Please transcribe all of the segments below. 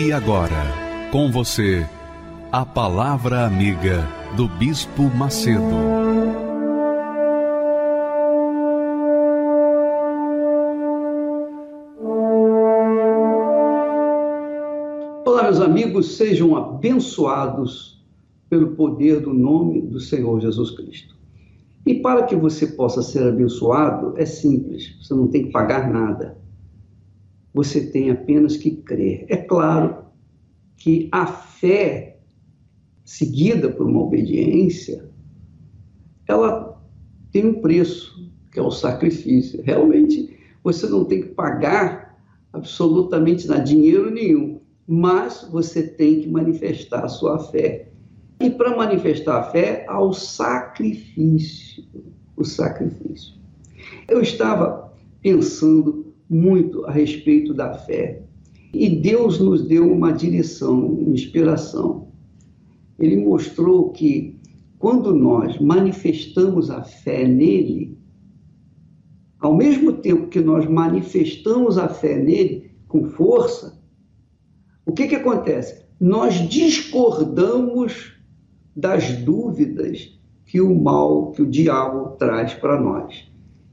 E agora, com você, a Palavra Amiga do Bispo Macedo. Olá, meus amigos, sejam abençoados pelo poder do nome do Senhor Jesus Cristo. E para que você possa ser abençoado, é simples, você não tem que pagar nada. Você tem apenas que crer. É claro que a fé seguida por uma obediência, ela tem um preço, que é o sacrifício. Realmente, você não tem que pagar absolutamente nada, dinheiro nenhum, mas você tem que manifestar a sua fé. E para manifestar a fé, há o sacrifício. O sacrifício. Eu estava pensando muito a respeito da fé. E Deus nos deu uma direção, uma inspiração ele mostrou que quando nós manifestamos a fé nele, ao mesmo tempo que nós manifestamos a fé nele com força, o que, que acontece? Nós discordamos das dúvidas que o mal, que o diabo traz para nós.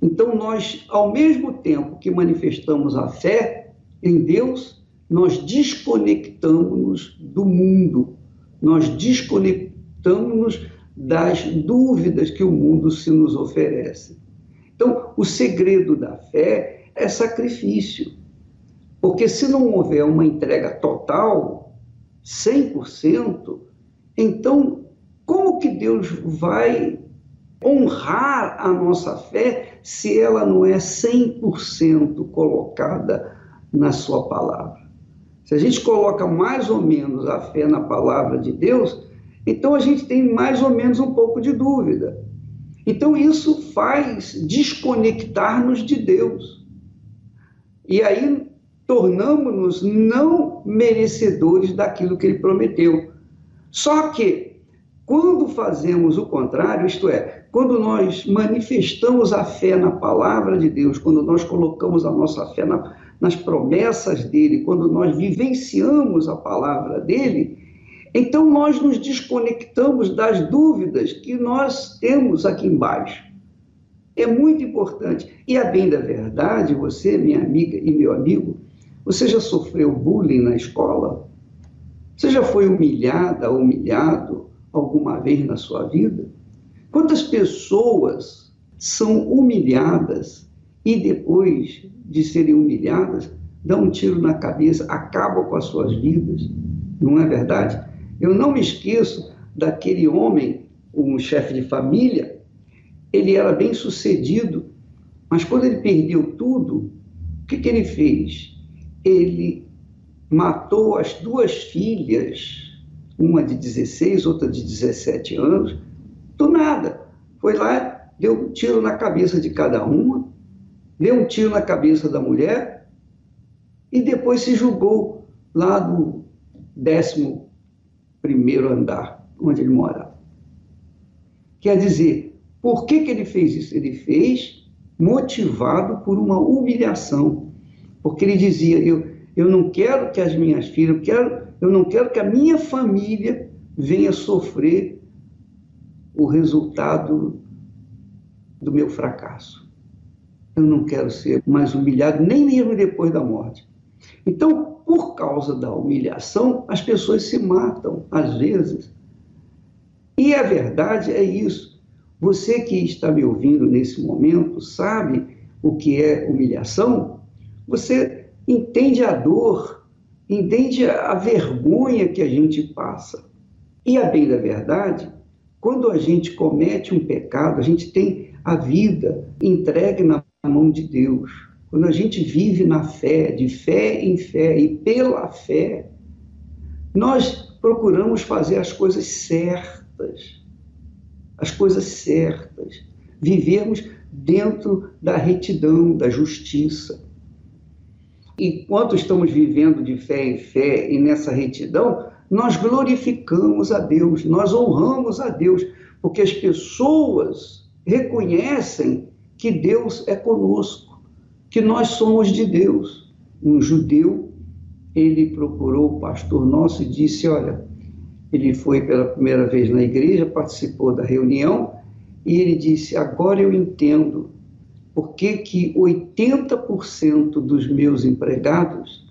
Então, nós, ao mesmo tempo que manifestamos a fé em Deus, nós desconectamos do mundo, nós desconectamos-nos das dúvidas que o mundo se nos oferece. Então, o segredo da fé é sacrifício. Porque se não houver uma entrega total, 100%, então como que Deus vai honrar a nossa fé se ela não é 100% colocada na sua palavra? Se a gente coloca mais ou menos a fé na palavra de Deus, então a gente tem mais ou menos um pouco de dúvida. Então isso faz desconectar-nos de Deus. E aí tornamos-nos não merecedores daquilo que ele prometeu. Só que quando fazemos o contrário, isto é, quando nós manifestamos a fé na palavra de Deus, quando nós colocamos a nossa fé na, nas promessas dele, quando nós vivenciamos a palavra dele, então nós nos desconectamos das dúvidas que nós temos aqui embaixo. É muito importante. E a bem da verdade, você, minha amiga e meu amigo, você já sofreu bullying na escola? Você já foi humilhada, humilhado alguma vez na sua vida? Quantas pessoas são humilhadas e depois de serem humilhadas, dão um tiro na cabeça, acabam com as suas vidas. Não é verdade? Eu não me esqueço daquele homem, um chefe de família, ele era bem sucedido, mas quando ele perdeu tudo, o que, que ele fez? Ele matou as duas filhas, uma de 16, outra de 17 anos, do nada. Foi lá, deu um tiro na cabeça de cada uma, deu um tiro na cabeça da mulher e depois se julgou lá do décimo primeiro andar, onde ele morava. Quer dizer, por que, que ele fez isso? Ele fez motivado por uma humilhação, porque ele dizia, eu, eu não quero que as minhas filhas, eu, quero, eu não quero que a minha família venha sofrer o resultado do meu fracasso eu não quero ser mais humilhado, nem mesmo depois da morte. Então, por causa da humilhação, as pessoas se matam, às vezes. E a verdade é isso. Você que está me ouvindo nesse momento sabe o que é humilhação? Você entende a dor, entende a vergonha que a gente passa. E a bem da verdade, quando a gente comete um pecado, a gente tem a vida entregue na mão de Deus. quando a gente vive na fé, de fé em fé e pela fé, nós procuramos fazer as coisas certas, as coisas certas, vivemos dentro da retidão, da justiça. Enquanto estamos vivendo de fé em fé e nessa retidão, nós glorificamos a Deus, nós honramos a Deus, porque as pessoas reconhecem que Deus é conosco, que nós somos de Deus. Um judeu, ele procurou o pastor nosso e disse: Olha, ele foi pela primeira vez na igreja, participou da reunião e ele disse: Agora eu entendo por que, que 80% dos meus empregados,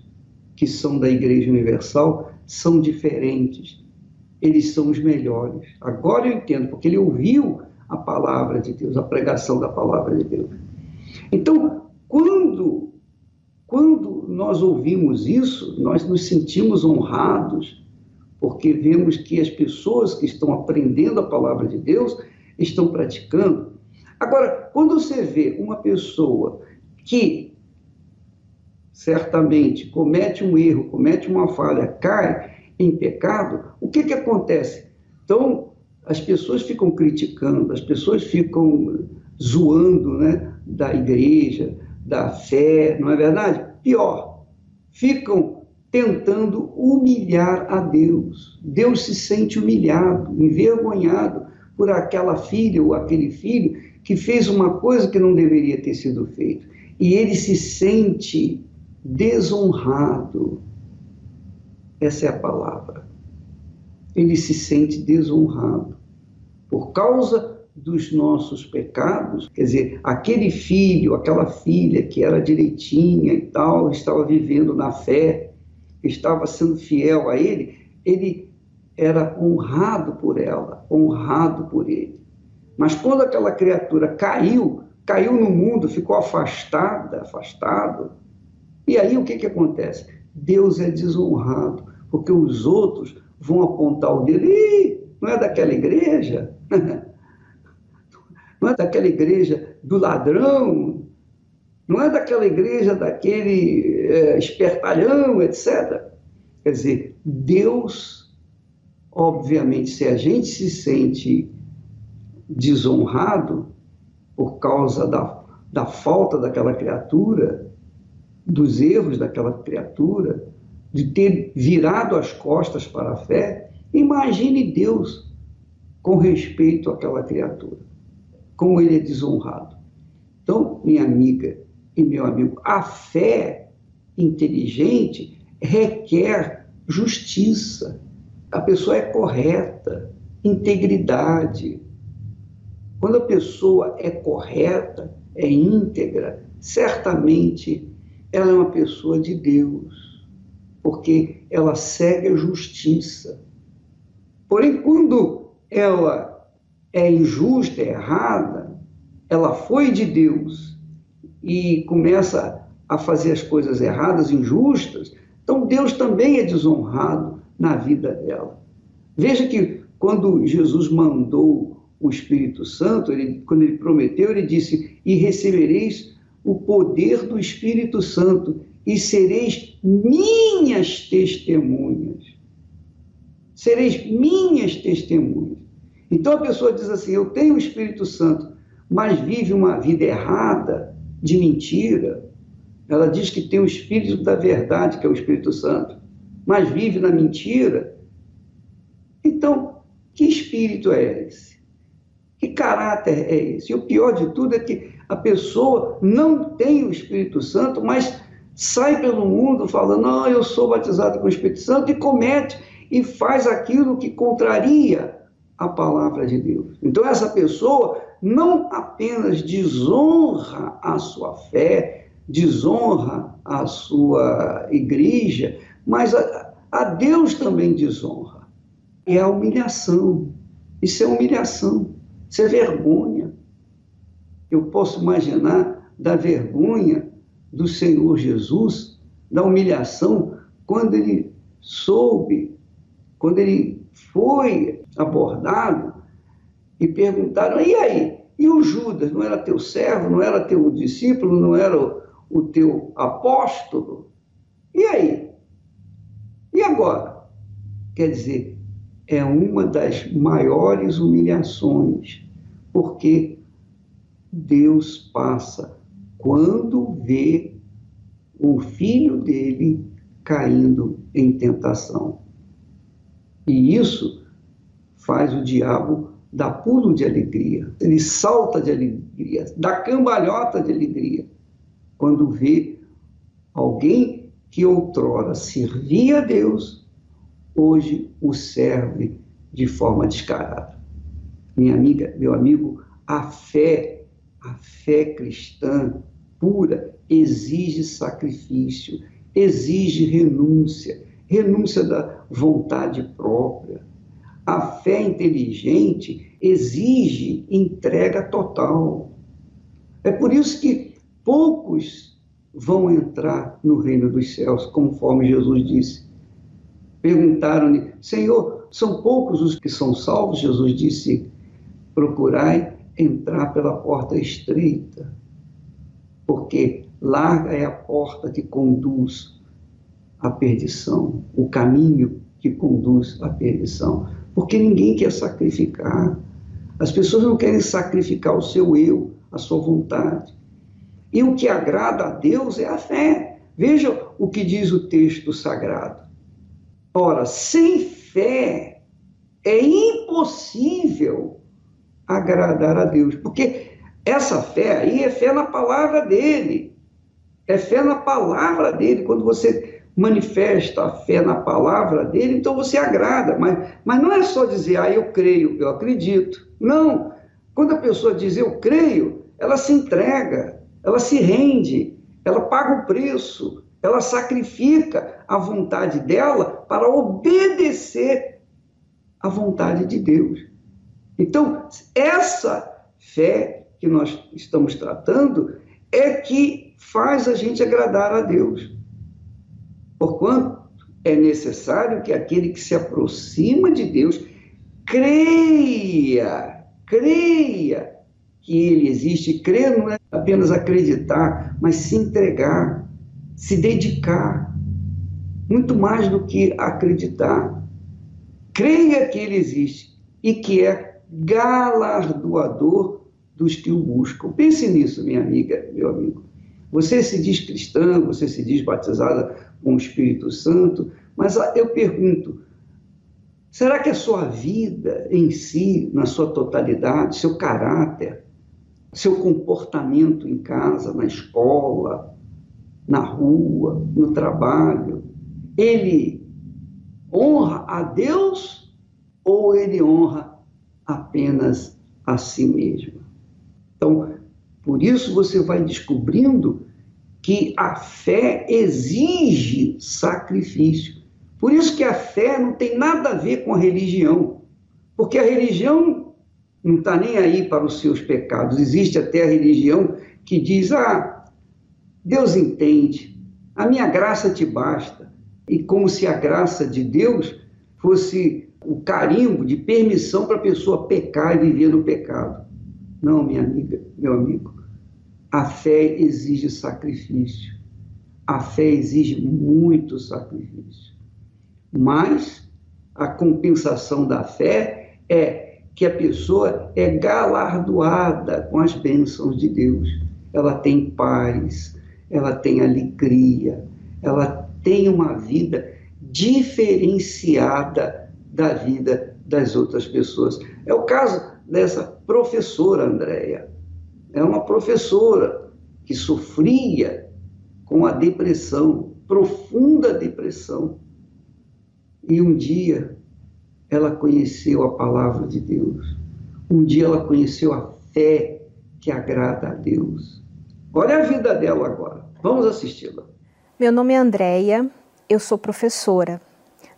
que são da Igreja Universal, são diferentes. Eles são os melhores. Agora eu entendo, porque ele ouviu a palavra de Deus, a pregação da palavra de Deus. Então, quando, quando nós ouvimos isso, nós nos sentimos honrados, porque vemos que as pessoas que estão aprendendo a palavra de Deus estão praticando. Agora, quando você vê uma pessoa que certamente comete um erro, comete uma falha, cai em pecado, o que, que acontece? Então, as pessoas ficam criticando, as pessoas ficam zoando né, da igreja, da fé, não é verdade? Pior, ficam tentando humilhar a Deus. Deus se sente humilhado, envergonhado por aquela filha ou aquele filho que fez uma coisa que não deveria ter sido feito. E ele se sente desonrado. Essa é a palavra. Ele se sente desonrado. Por causa dos nossos pecados, quer dizer, aquele filho, aquela filha que era direitinha e tal, estava vivendo na fé, estava sendo fiel a ele, ele era honrado por ela, honrado por ele. Mas quando aquela criatura caiu, caiu no mundo, ficou afastada, afastado, e aí o que, que acontece? Deus é desonrado, porque os outros vão apontar o dedo, Ih, não é daquela igreja, não é daquela igreja do ladrão, não é daquela igreja daquele é, espertalhão, etc. Quer dizer, Deus, obviamente, se a gente se sente desonrado por causa da, da falta daquela criatura, dos erros daquela criatura, de ter virado as costas para a fé, imagine Deus com respeito àquela criatura, como ele é desonrado. Então, minha amiga e meu amigo, a fé inteligente requer justiça. A pessoa é correta, integridade. Quando a pessoa é correta, é íntegra, certamente ela é uma pessoa de Deus, porque ela segue a justiça. Porém, quando ela é injusta, é errada, ela foi de Deus e começa a fazer as coisas erradas, injustas, então Deus também é desonrado na vida dela. Veja que quando Jesus mandou o Espírito Santo, ele, quando ele prometeu, ele disse: E recebereis o poder do Espírito Santo e sereis minhas testemunhas. Sereis minhas testemunhas. Então a pessoa diz assim: Eu tenho o Espírito Santo, mas vive uma vida errada, de mentira. Ela diz que tem o Espírito da verdade, que é o Espírito Santo, mas vive na mentira. Então, que espírito é esse? Que caráter é esse? E o pior de tudo é que a pessoa não tem o Espírito Santo, mas sai pelo mundo falando, não, eu sou batizado com o Espírito Santo, e comete e faz aquilo que contraria a palavra de Deus. Então, essa pessoa não apenas desonra a sua fé, desonra a sua igreja, mas a, a Deus também desonra. É a humilhação. Isso é humilhação, isso é vergonha eu posso imaginar da vergonha do Senhor Jesus, da humilhação, quando ele soube, quando ele foi abordado e perguntaram: e aí? E o Judas? Não era teu servo? Não era teu discípulo? Não era o, o teu apóstolo. E aí? E agora? Quer dizer, é uma das maiores humilhações, porque Deus passa quando vê o filho dele caindo em tentação. E isso faz o diabo dar pulo de alegria, ele salta de alegria, dá cambalhota de alegria, quando vê alguém que outrora servia a Deus, hoje o serve de forma descarada. Minha amiga, meu amigo, a fé, a fé cristã pura exige sacrifício, exige renúncia, renúncia da vontade própria. A fé inteligente exige entrega total. É por isso que poucos vão entrar no reino dos céus, conforme Jesus disse. Perguntaram-lhe, Senhor, são poucos os que são salvos? Jesus disse, procurai entrar pela porta estreita, porque larga é a porta que conduz à perdição, o caminho que conduz à perdição. Porque ninguém quer sacrificar. As pessoas não querem sacrificar o seu eu, a sua vontade. E o que agrada a Deus é a fé. Veja o que diz o texto sagrado. Ora, sem fé é impossível agradar a Deus, porque essa fé aí é fé na palavra dele. É fé na palavra dele. Quando você manifesta a fé na palavra dele, então você agrada. Mas, mas não é só dizer, ah, eu creio, eu acredito. Não. Quando a pessoa diz eu creio, ela se entrega, ela se rende, ela paga o preço, ela sacrifica a vontade dela para obedecer à vontade de Deus. Então, essa fé que nós estamos tratando é que faz a gente agradar a Deus. Porquanto é necessário que aquele que se aproxima de Deus creia, creia que ele existe. Crer não é apenas acreditar, mas se entregar, se dedicar. Muito mais do que acreditar. Creia que ele existe e que é galardoador dos que o buscam. Pense nisso, minha amiga, meu amigo. Você se diz cristã, você se diz batizada com o Espírito Santo, mas eu pergunto: será que a sua vida em si, na sua totalidade, seu caráter, seu comportamento em casa, na escola, na rua, no trabalho, ele honra a Deus ou ele honra apenas a si mesmo? Então, por isso você vai descobrindo que a fé exige sacrifício. Por isso que a fé não tem nada a ver com a religião, porque a religião não está nem aí para os seus pecados. Existe até a religião que diz: ah, Deus entende, a minha graça te basta. E como se a graça de Deus fosse o carimbo de permissão para a pessoa pecar e viver no pecado. Não, minha amiga, meu amigo. A fé exige sacrifício. A fé exige muito sacrifício. Mas a compensação da fé é que a pessoa é galardoada com as bênçãos de Deus. Ela tem paz, ela tem alegria, ela tem uma vida diferenciada da vida das outras pessoas. É o caso dessa professora Andréia é uma professora que sofria com a depressão, profunda depressão. E um dia ela conheceu a palavra de Deus. Um dia ela conheceu a fé que agrada a Deus. Olha a vida dela agora. Vamos assisti-la. Meu nome é Andréia, eu sou professora,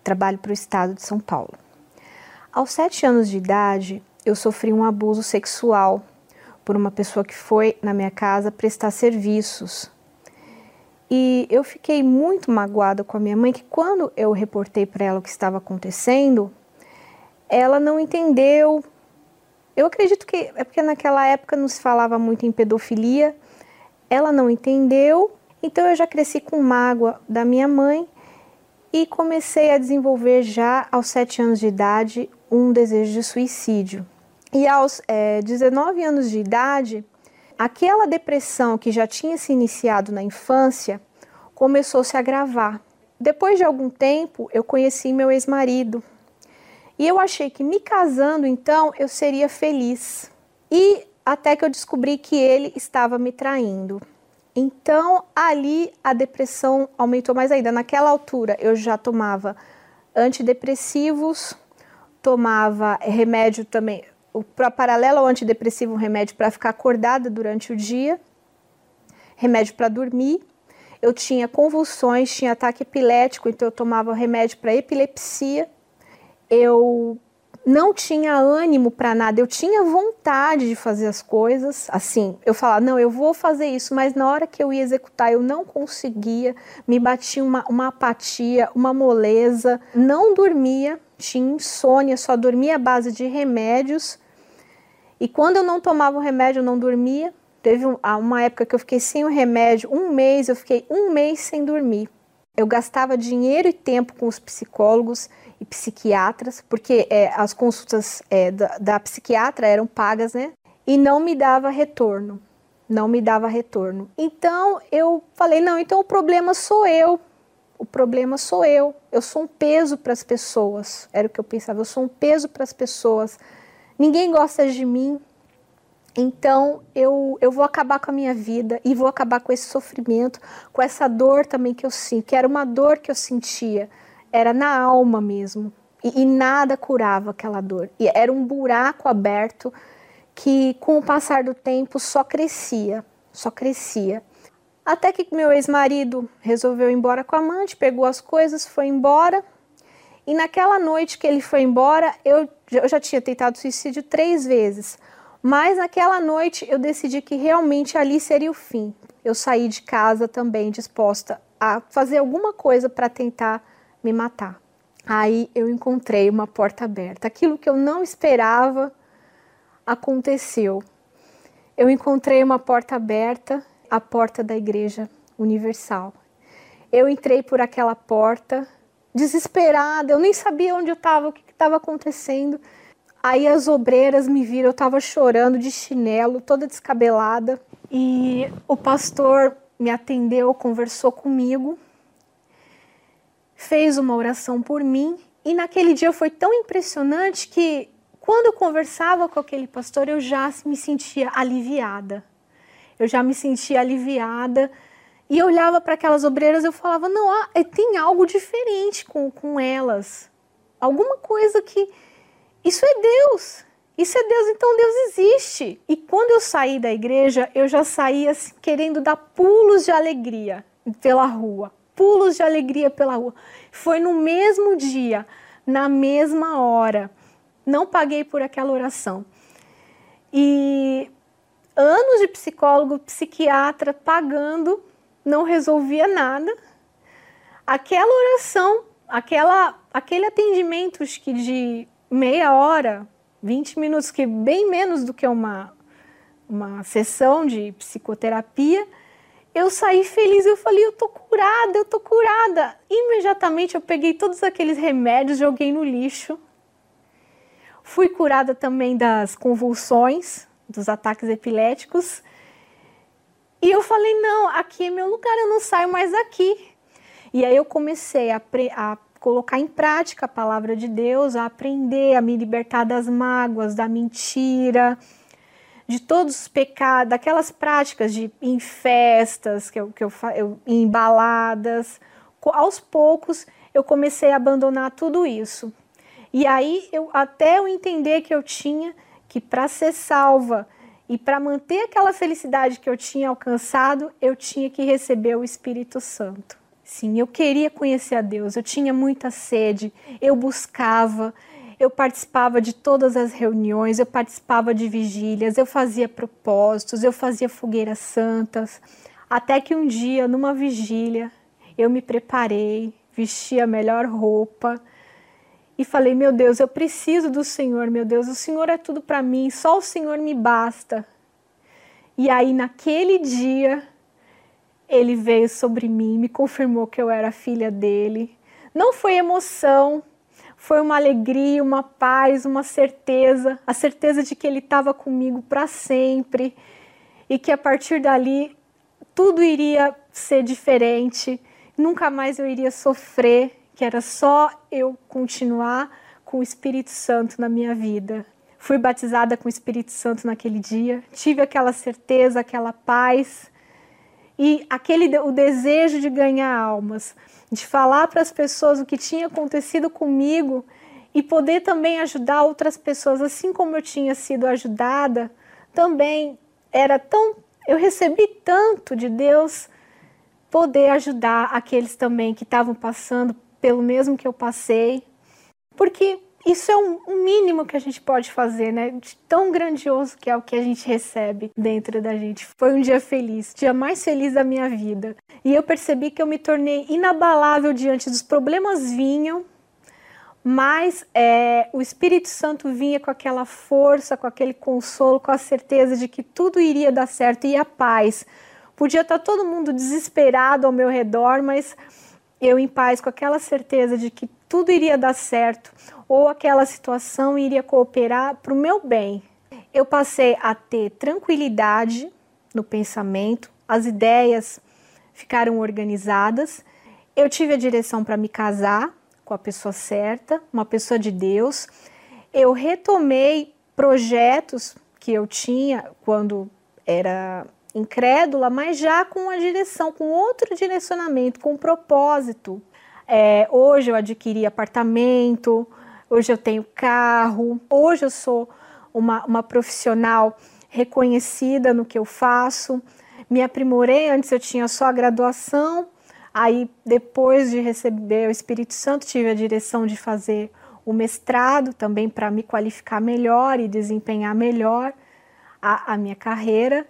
trabalho para o estado de São Paulo. Aos sete anos de idade, eu sofri um abuso sexual por uma pessoa que foi na minha casa prestar serviços. E eu fiquei muito magoada com a minha mãe que quando eu reportei para ela o que estava acontecendo, ela não entendeu. Eu acredito que é porque naquela época não se falava muito em pedofilia. Ela não entendeu Então eu já cresci com mágoa da minha mãe e comecei a desenvolver já aos sete anos de idade um desejo de suicídio. E aos é, 19 anos de idade, aquela depressão que já tinha se iniciado na infância começou a se agravar. Depois de algum tempo, eu conheci meu ex-marido e eu achei que me casando então eu seria feliz. E até que eu descobri que ele estava me traindo. Então ali a depressão aumentou mais ainda. Naquela altura eu já tomava antidepressivos, tomava remédio também, o paralelo ao antidepressivo, um remédio para ficar acordada durante o dia, remédio para dormir. Eu tinha convulsões, tinha ataque epilético, então eu tomava remédio para epilepsia. Eu não tinha ânimo para nada, eu tinha vontade de fazer as coisas, assim, eu falava, não, eu vou fazer isso, mas na hora que eu ia executar eu não conseguia, me batia uma, uma apatia, uma moleza, não dormia, tinha insônia, só dormia à base de remédios, e quando eu não tomava o remédio, eu não dormia, teve uma época que eu fiquei sem o remédio, um mês, eu fiquei um mês sem dormir. Eu gastava dinheiro e tempo com os psicólogos, e psiquiatras, porque é, as consultas é, da, da psiquiatra eram pagas, né? E não me dava retorno. Não me dava retorno. Então eu falei: não, então o problema sou eu. O problema sou eu. Eu sou um peso para as pessoas. Era o que eu pensava. Eu sou um peso para as pessoas. Ninguém gosta de mim. Então eu, eu vou acabar com a minha vida e vou acabar com esse sofrimento, com essa dor também que eu sinto, que era uma dor que eu sentia era na alma mesmo. E, e nada curava aquela dor. E era um buraco aberto que, com o passar do tempo, só crescia, só crescia. Até que meu ex-marido resolveu ir embora com a amante, pegou as coisas, foi embora. E naquela noite que ele foi embora, eu, eu já tinha tentado suicídio três vezes. Mas naquela noite eu decidi que realmente ali seria o fim. Eu saí de casa também disposta a fazer alguma coisa para tentar me matar. Aí eu encontrei uma porta aberta. Aquilo que eu não esperava aconteceu. Eu encontrei uma porta aberta, a porta da Igreja Universal. Eu entrei por aquela porta, desesperada, eu nem sabia onde eu estava, o que estava acontecendo. Aí as obreiras me viram, eu estava chorando de chinelo, toda descabelada, e o pastor me atendeu, conversou comigo fez uma oração por mim e naquele dia foi tão impressionante que quando eu conversava com aquele pastor eu já me sentia aliviada. Eu já me sentia aliviada e eu olhava para aquelas obreiras eu falava não ah, tem algo diferente com, com elas, alguma coisa que isso é Deus. Isso é Deus, então Deus existe. E quando eu saí da igreja, eu já saía assim, querendo dar pulos de alegria pela rua pulos de alegria pela rua. Foi no mesmo dia, na mesma hora. Não paguei por aquela oração. E anos de psicólogo, psiquiatra pagando, não resolvia nada. Aquela oração, aquela, aquele atendimento que de meia hora, 20 minutos, que bem menos do que uma, uma sessão de psicoterapia, eu saí feliz, eu falei, eu tô curada, eu tô curada. Imediatamente eu peguei todos aqueles remédios, joguei no lixo. Fui curada também das convulsões, dos ataques epiléticos. E eu falei, não, aqui é meu lugar, eu não saio mais daqui. E aí eu comecei a, a colocar em prática a palavra de Deus, a aprender, a me libertar das mágoas, da mentira, de todos os pecados, daquelas práticas de em festas, que eu, que eu, eu em baladas. Aos poucos eu comecei a abandonar tudo isso. E aí eu até eu entender que eu tinha que para ser salva e para manter aquela felicidade que eu tinha alcançado, eu tinha que receber o Espírito Santo. Sim, eu queria conhecer a Deus, eu tinha muita sede, eu buscava, eu participava de todas as reuniões, eu participava de vigílias, eu fazia propósitos, eu fazia fogueiras santas. Até que um dia, numa vigília, eu me preparei, vesti a melhor roupa e falei: Meu Deus, eu preciso do Senhor, meu Deus, o Senhor é tudo para mim, só o Senhor me basta. E aí, naquele dia, ele veio sobre mim, me confirmou que eu era filha dele. Não foi emoção, foi uma alegria, uma paz, uma certeza, a certeza de que ele estava comigo para sempre. E que a partir dali tudo iria ser diferente, nunca mais eu iria sofrer, que era só eu continuar com o Espírito Santo na minha vida. Fui batizada com o Espírito Santo naquele dia, tive aquela certeza, aquela paz e aquele o desejo de ganhar almas, de falar para as pessoas o que tinha acontecido comigo e poder também ajudar outras pessoas, assim como eu tinha sido ajudada, também era tão eu recebi tanto de Deus poder ajudar aqueles também que estavam passando pelo mesmo que eu passei, porque isso é um, mínimo que a gente pode fazer, né? De tão grandioso que é o que a gente recebe dentro da gente. Foi um dia feliz, dia mais feliz da minha vida. E eu percebi que eu me tornei inabalável diante dos problemas vinham, mas é, o Espírito Santo vinha com aquela força, com aquele consolo, com a certeza de que tudo iria dar certo e a paz. Podia estar todo mundo desesperado ao meu redor, mas eu em paz, com aquela certeza de que tudo iria dar certo ou aquela situação iria cooperar para o meu bem. Eu passei a ter tranquilidade no pensamento, as ideias ficaram organizadas, eu tive a direção para me casar com a pessoa certa, uma pessoa de Deus. Eu retomei projetos que eu tinha quando era incrédula, mas já com a direção, com outro direcionamento, com um propósito. É, hoje eu adquiri apartamento, hoje eu tenho carro, hoje eu sou uma, uma profissional reconhecida no que eu faço. Me aprimorei, antes eu tinha só a graduação, aí depois de receber o Espírito Santo, tive a direção de fazer o mestrado também para me qualificar melhor e desempenhar melhor a, a minha carreira.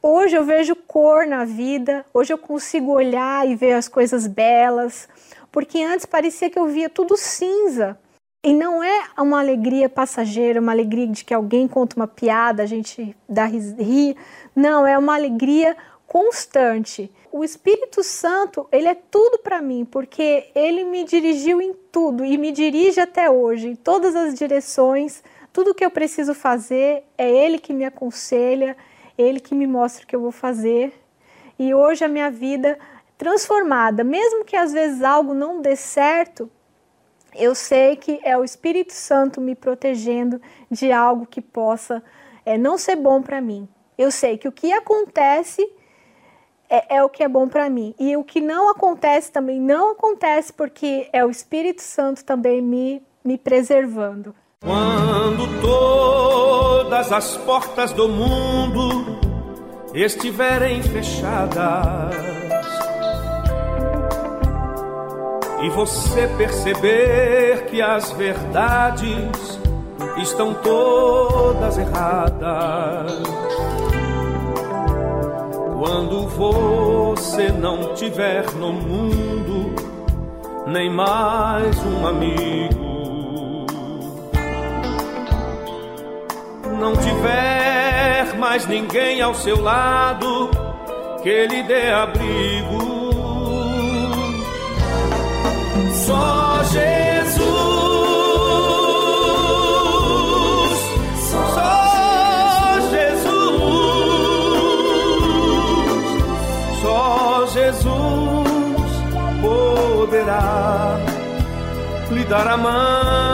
Hoje eu vejo cor na vida, hoje eu consigo olhar e ver as coisas belas, porque antes parecia que eu via tudo cinza. E não é uma alegria passageira, uma alegria de que alguém conta uma piada, a gente dá ri. Não, é uma alegria constante. O Espírito Santo, ele é tudo para mim, porque ele me dirigiu em tudo e me dirige até hoje, em todas as direções. Tudo que eu preciso fazer é ele que me aconselha, ele que me mostra o que eu vou fazer. E hoje a minha vida transformada, mesmo que às vezes algo não dê certo, eu sei que é o Espírito Santo me protegendo de algo que possa é, não ser bom para mim. Eu sei que o que acontece é, é o que é bom para mim. E o que não acontece também não acontece porque é o Espírito Santo também me, me preservando. Quando todas as portas do mundo estiverem fechadas e você perceber que as verdades estão todas erradas. Quando você não tiver no mundo nem mais um amigo não tiver mais ninguém ao seu lado que lhe dê abrigo, só Jesus, só Jesus, só Jesus poderá lhe dar a mão.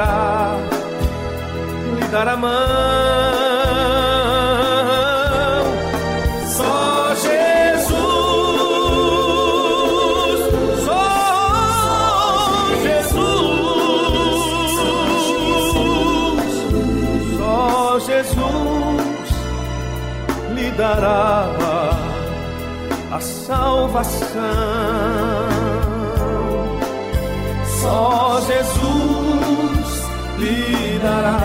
Poderá lhe dar a mão. dará a salvação. Só Jesus lhe dará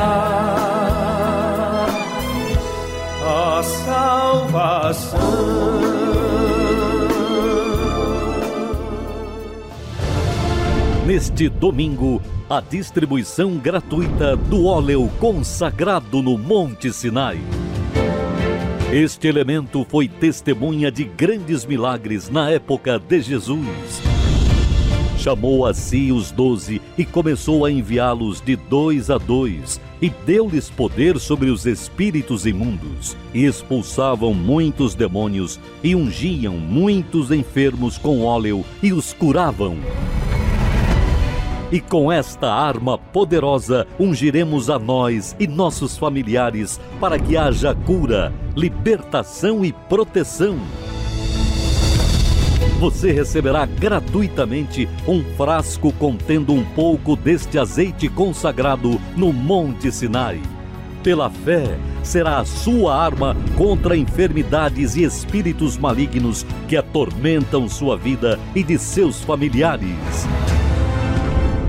a salvação. Neste domingo, a distribuição gratuita do óleo consagrado no Monte Sinai. Este elemento foi testemunha de grandes milagres na época de Jesus. Chamou a si os doze e começou a enviá-los de dois a dois, e deu-lhes poder sobre os espíritos imundos, e expulsavam muitos demônios, e ungiam muitos enfermos com óleo, e os curavam. E com esta arma poderosa ungiremos a nós e nossos familiares para que haja cura, libertação e proteção. Você receberá gratuitamente um frasco contendo um pouco deste azeite consagrado no Monte Sinai. Pela fé, será a sua arma contra enfermidades e espíritos malignos que atormentam sua vida e de seus familiares.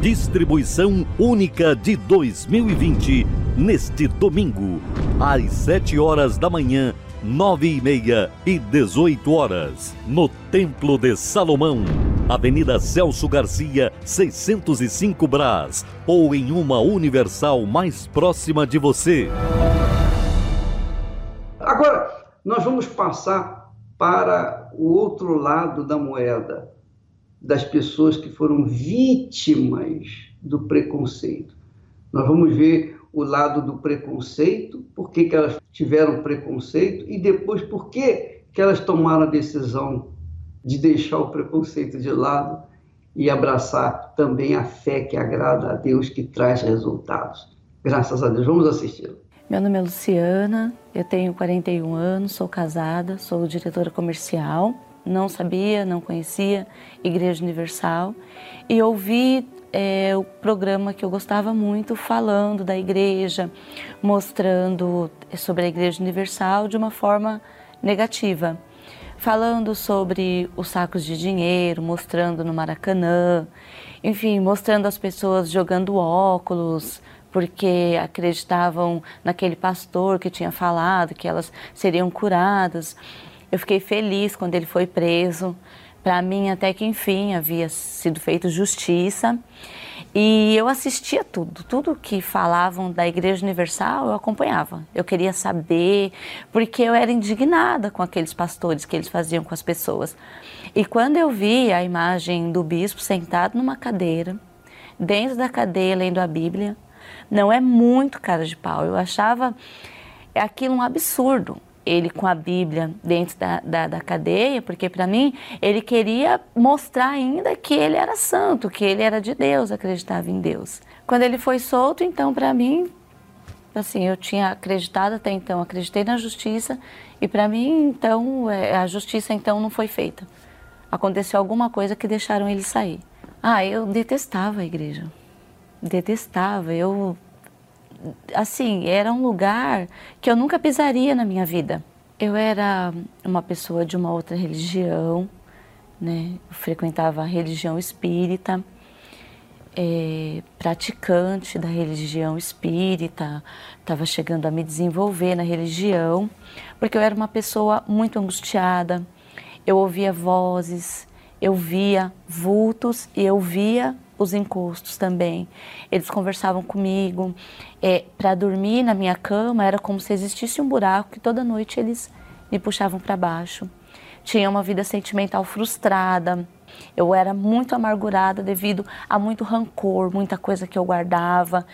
Distribuição única de 2020, neste domingo, às 7 horas da manhã, 9 e meia e 18 horas, no Templo de Salomão, Avenida Celso Garcia, 605 Brás, ou em uma Universal mais próxima de você. Agora, nós vamos passar para o outro lado da moeda das pessoas que foram vítimas do preconceito. Nós vamos ver o lado do preconceito, por que, que elas tiveram preconceito e depois por que, que elas tomaram a decisão de deixar o preconceito de lado e abraçar também a fé que agrada a Deus, que traz resultados. Graças a Deus. Vamos assisti-lo. Meu nome é Luciana, eu tenho 41 anos, sou casada, sou diretora comercial não sabia, não conhecia Igreja Universal e ouvi é, o programa que eu gostava muito falando da igreja, mostrando sobre a Igreja Universal de uma forma negativa, falando sobre os sacos de dinheiro, mostrando no Maracanã, enfim, mostrando as pessoas jogando óculos, porque acreditavam naquele pastor que tinha falado que elas seriam curadas. Eu fiquei feliz quando ele foi preso. Para mim, até que enfim, havia sido feito justiça. E eu assistia tudo, tudo que falavam da Igreja Universal, eu acompanhava. Eu queria saber, porque eu era indignada com aqueles pastores que eles faziam com as pessoas. E quando eu vi a imagem do bispo sentado numa cadeira, dentro da cadeira lendo a Bíblia, não é muito cara de pau. Eu achava aquilo um absurdo ele com a Bíblia dentro da, da, da cadeia, porque para mim ele queria mostrar ainda que ele era santo, que ele era de Deus, acreditava em Deus. Quando ele foi solto, então para mim, assim, eu tinha acreditado até então, acreditei na justiça e para mim então é, a justiça então não foi feita. Aconteceu alguma coisa que deixaram ele sair. Ah, eu detestava a igreja, detestava. Eu assim, era um lugar que eu nunca pisaria na minha vida. Eu era uma pessoa de uma outra religião, né? Eu frequentava a religião espírita, é, praticante da religião espírita, estava chegando a me desenvolver na religião, porque eu era uma pessoa muito angustiada, eu ouvia vozes, eu via vultos e eu via os encostos também. Eles conversavam comigo. É, para dormir na minha cama era como se existisse um buraco que toda noite eles me puxavam para baixo. Tinha uma vida sentimental frustrada. Eu era muito amargurada devido a muito rancor, muita coisa que eu guardava.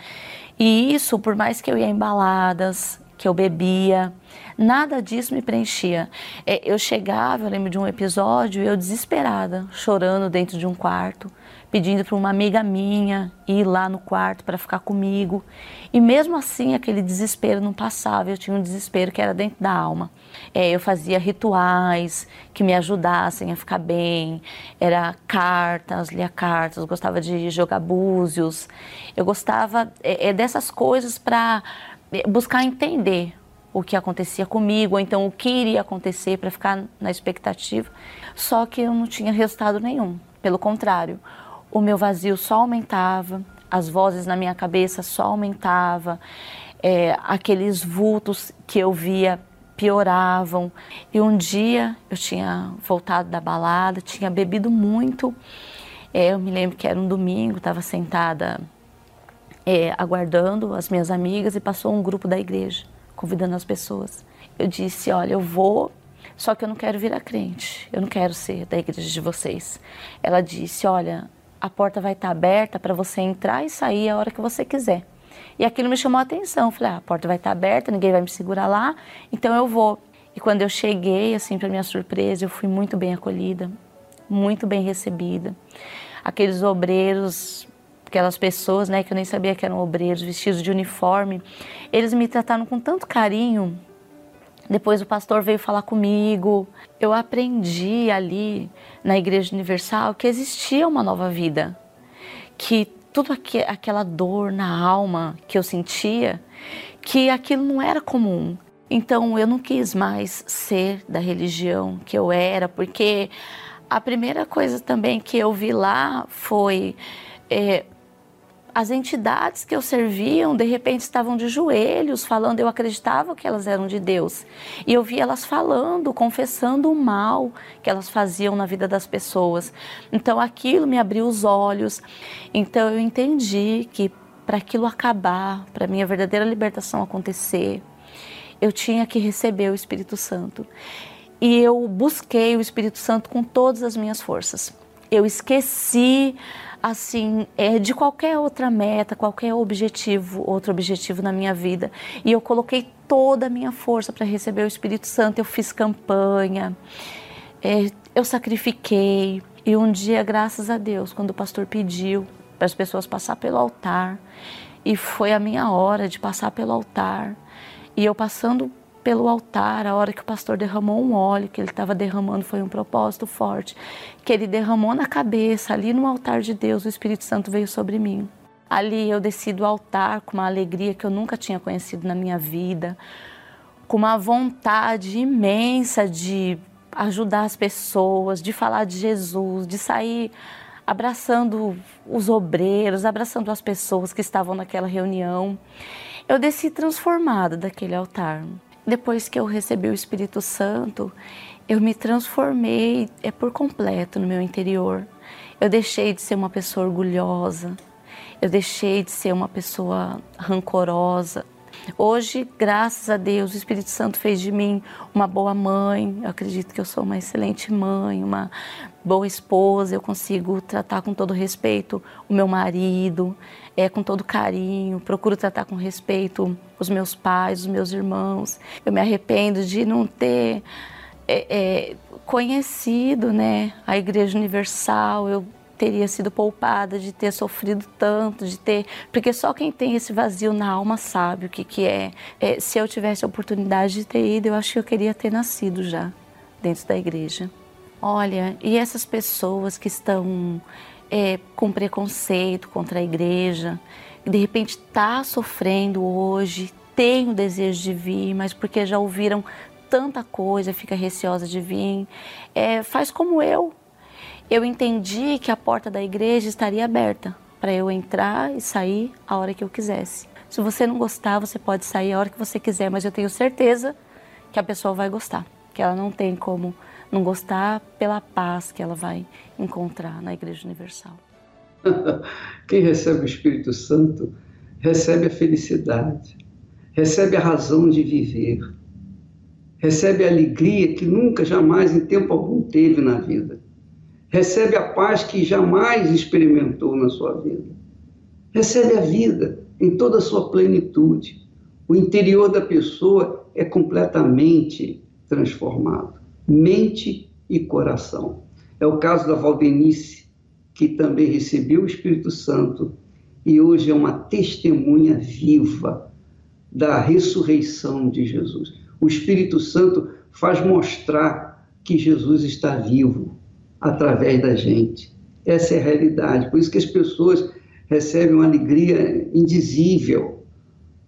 E isso, por mais que eu ia em baladas, que eu bebia, nada disso me preenchia. É, eu chegava, eu lembro de um episódio, eu desesperada, chorando dentro de um quarto, pedindo para uma amiga minha ir lá no quarto para ficar comigo. E mesmo assim, aquele desespero não passava, eu tinha um desespero que era dentro da alma. É, eu fazia rituais que me ajudassem a ficar bem, era cartas, lia cartas, gostava de jogar búzios, eu gostava é, é dessas coisas para é, buscar entender o que acontecia comigo, ou então o que iria acontecer para ficar na expectativa. Só que eu não tinha resultado nenhum. Pelo contrário, o meu vazio só aumentava, as vozes na minha cabeça só aumentavam, é, aqueles vultos que eu via pioravam. E um dia eu tinha voltado da balada, tinha bebido muito. É, eu me lembro que era um domingo, estava sentada é, aguardando as minhas amigas e passou um grupo da igreja convidando as pessoas. Eu disse: Olha, eu vou, só que eu não quero virar crente, eu não quero ser da igreja de vocês. Ela disse: Olha, a porta vai estar aberta para você entrar e sair a hora que você quiser. E aquilo me chamou a atenção. Falei, ah, a porta vai estar aberta, ninguém vai me segurar lá, então eu vou. E quando eu cheguei, assim, para minha surpresa, eu fui muito bem acolhida, muito bem recebida. Aqueles obreiros, aquelas pessoas, né, que eu nem sabia que eram obreiros, vestidos de uniforme, eles me trataram com tanto carinho. Depois o pastor veio falar comigo. Eu aprendi ali na Igreja Universal que existia uma nova vida, que tudo aqu aquela dor na alma que eu sentia, que aquilo não era comum. Então eu não quis mais ser da religião que eu era, porque a primeira coisa também que eu vi lá foi é, as entidades que eu serviam, de repente estavam de joelhos falando, eu acreditava que elas eram de Deus. E eu via elas falando, confessando o mal que elas faziam na vida das pessoas. Então aquilo me abriu os olhos. Então eu entendi que para aquilo acabar, para minha verdadeira libertação acontecer, eu tinha que receber o Espírito Santo. E eu busquei o Espírito Santo com todas as minhas forças. Eu esqueci assim, é, de qualquer outra meta, qualquer objetivo, outro objetivo na minha vida. E eu coloquei toda a minha força para receber o Espírito Santo. Eu fiz campanha, é, eu sacrifiquei. E um dia, graças a Deus, quando o pastor pediu para as pessoas passar pelo altar, e foi a minha hora de passar pelo altar, e eu passando pelo altar, a hora que o pastor derramou um óleo, que ele estava derramando foi um propósito forte, que ele derramou na cabeça, ali no altar de Deus, o Espírito Santo veio sobre mim. Ali eu desci do altar com uma alegria que eu nunca tinha conhecido na minha vida, com uma vontade imensa de ajudar as pessoas, de falar de Jesus, de sair abraçando os obreiros, abraçando as pessoas que estavam naquela reunião. Eu desci transformada daquele altar. Depois que eu recebi o Espírito Santo, eu me transformei é por completo no meu interior. Eu deixei de ser uma pessoa orgulhosa, eu deixei de ser uma pessoa rancorosa. Hoje, graças a Deus, o Espírito Santo fez de mim uma boa mãe. Eu acredito que eu sou uma excelente mãe, uma boa esposa. Eu consigo tratar com todo respeito o meu marido é, com todo carinho, procuro tratar com respeito os meus pais, os meus irmãos. Eu me arrependo de não ter é, é, conhecido né, a Igreja Universal. Eu teria sido poupada de ter sofrido tanto, de ter. Porque só quem tem esse vazio na alma sabe o que, que é. é. Se eu tivesse a oportunidade de ter ido, eu acho que eu queria ter nascido já dentro da igreja. Olha, e essas pessoas que estão é, com preconceito contra a igreja, de repente está sofrendo hoje, tem o desejo de vir, mas porque já ouviram tanta coisa, fica receosa de vir, é, faz como eu. Eu entendi que a porta da igreja estaria aberta para eu entrar e sair a hora que eu quisesse. Se você não gostar, você pode sair a hora que você quiser, mas eu tenho certeza que a pessoa vai gostar, que ela não tem como não gostar pela paz que ela vai encontrar na Igreja Universal. Quem recebe o Espírito Santo recebe a felicidade, recebe a razão de viver, recebe a alegria que nunca, jamais, em tempo algum teve na vida, recebe a paz que jamais experimentou na sua vida, recebe a vida em toda a sua plenitude. O interior da pessoa é completamente transformado, mente e coração. É o caso da Valdenice, que também recebeu o Espírito Santo e hoje é uma testemunha viva da ressurreição de Jesus. O Espírito Santo faz mostrar que Jesus está vivo através da gente. Essa é a realidade. Por isso que as pessoas recebem uma alegria indizível,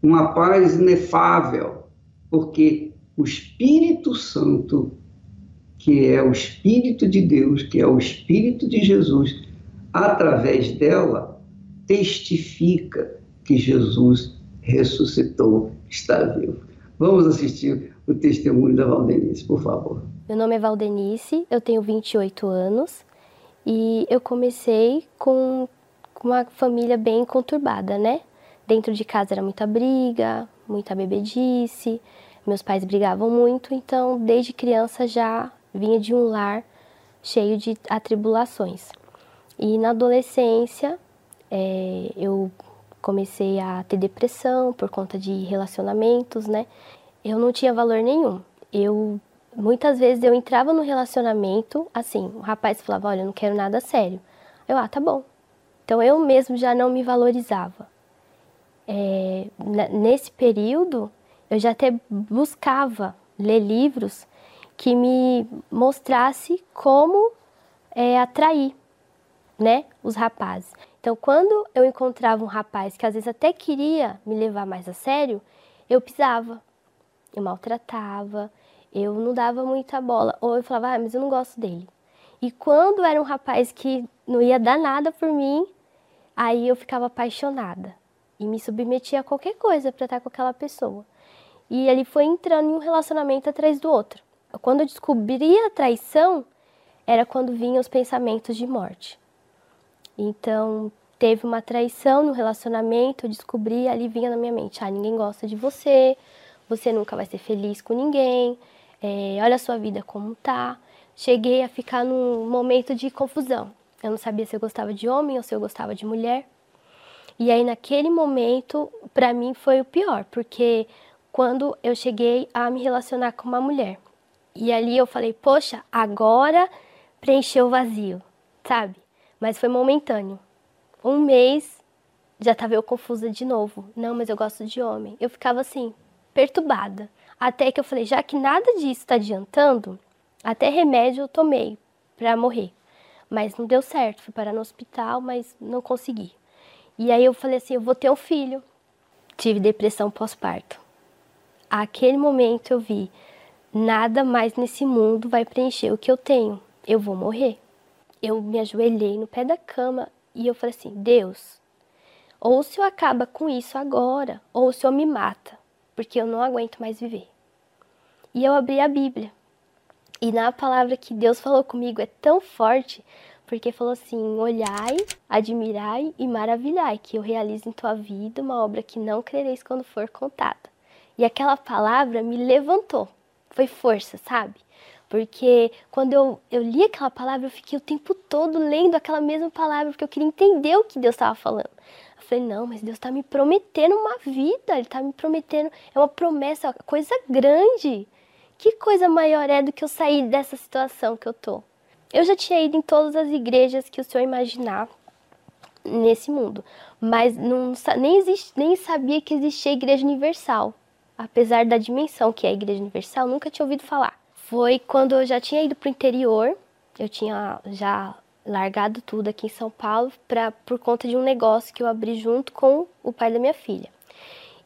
uma paz inefável, porque o Espírito Santo, que é o Espírito de Deus, que é o Espírito de Jesus, através dela, testifica que Jesus ressuscitou, está vivo. Vamos assistir o testemunho da Valdenice, por favor. Meu nome é Valdenice, eu tenho 28 anos e eu comecei com uma família bem conturbada, né? Dentro de casa era muita briga, muita bebedice, meus pais brigavam muito, então desde criança já vinha de um lar cheio de atribulações. E na adolescência é, eu comecei a ter depressão por conta de relacionamentos, né? Eu não tinha valor nenhum. Eu muitas vezes eu entrava no relacionamento, assim, o rapaz falava, olha, eu não quero nada sério. Eu, ah, tá bom. Então eu mesmo já não me valorizava. É, nesse período, eu já até buscava ler livros que me mostrasse como é, atrair, né, os rapazes. Então, quando eu encontrava um rapaz que às vezes até queria me levar mais a sério, eu pisava, eu maltratava, eu não dava muita bola. Ou eu falava, ah, mas eu não gosto dele. E quando era um rapaz que não ia dar nada por mim, aí eu ficava apaixonada e me submetia a qualquer coisa para estar com aquela pessoa. E ele foi entrando em um relacionamento atrás do outro. Quando eu descobri a traição, era quando vinham os pensamentos de morte. Então, teve uma traição no relacionamento, eu descobri, ali vinha na minha mente, ah, ninguém gosta de você, você nunca vai ser feliz com ninguém, é, olha a sua vida como tá. Cheguei a ficar num momento de confusão. Eu não sabia se eu gostava de homem ou se eu gostava de mulher. E aí naquele momento, para mim foi o pior, porque quando eu cheguei a me relacionar com uma mulher. E ali eu falei, poxa, agora preencheu o vazio, sabe? mas foi momentâneo. Um mês já estava eu confusa de novo. Não, mas eu gosto de homem. Eu ficava assim, perturbada. Até que eu falei, já que nada disso está adiantando, até remédio eu tomei para morrer. Mas não deu certo, fui parar no hospital, mas não consegui. E aí eu falei assim, eu vou ter um filho. Tive depressão pós-parto. Aquele momento eu vi, nada mais nesse mundo vai preencher o que eu tenho. Eu vou morrer eu me ajoelhei no pé da cama e eu falei assim: Deus, ou o Senhor acaba com isso agora, ou o Senhor me mata, porque eu não aguento mais viver. E eu abri a Bíblia. E na palavra que Deus falou comigo é tão forte, porque falou assim: olhai, admirai e maravilhai, que eu realizo em tua vida uma obra que não crereis quando for contada. E aquela palavra me levantou, foi força, sabe? Porque quando eu, eu li aquela palavra, eu fiquei o tempo todo lendo aquela mesma palavra, porque eu queria entender o que Deus estava falando. Eu falei, não, mas Deus está me prometendo uma vida, Ele está me prometendo, é uma promessa, coisa grande. Que coisa maior é do que eu sair dessa situação que eu tô? Eu já tinha ido em todas as igrejas que o Senhor imaginar nesse mundo, mas não, nem, existe, nem sabia que existia Igreja Universal. Apesar da dimensão que é a Igreja Universal, nunca tinha ouvido falar foi quando eu já tinha ido para o interior, eu tinha já largado tudo aqui em São Paulo pra, por conta de um negócio que eu abri junto com o pai da minha filha.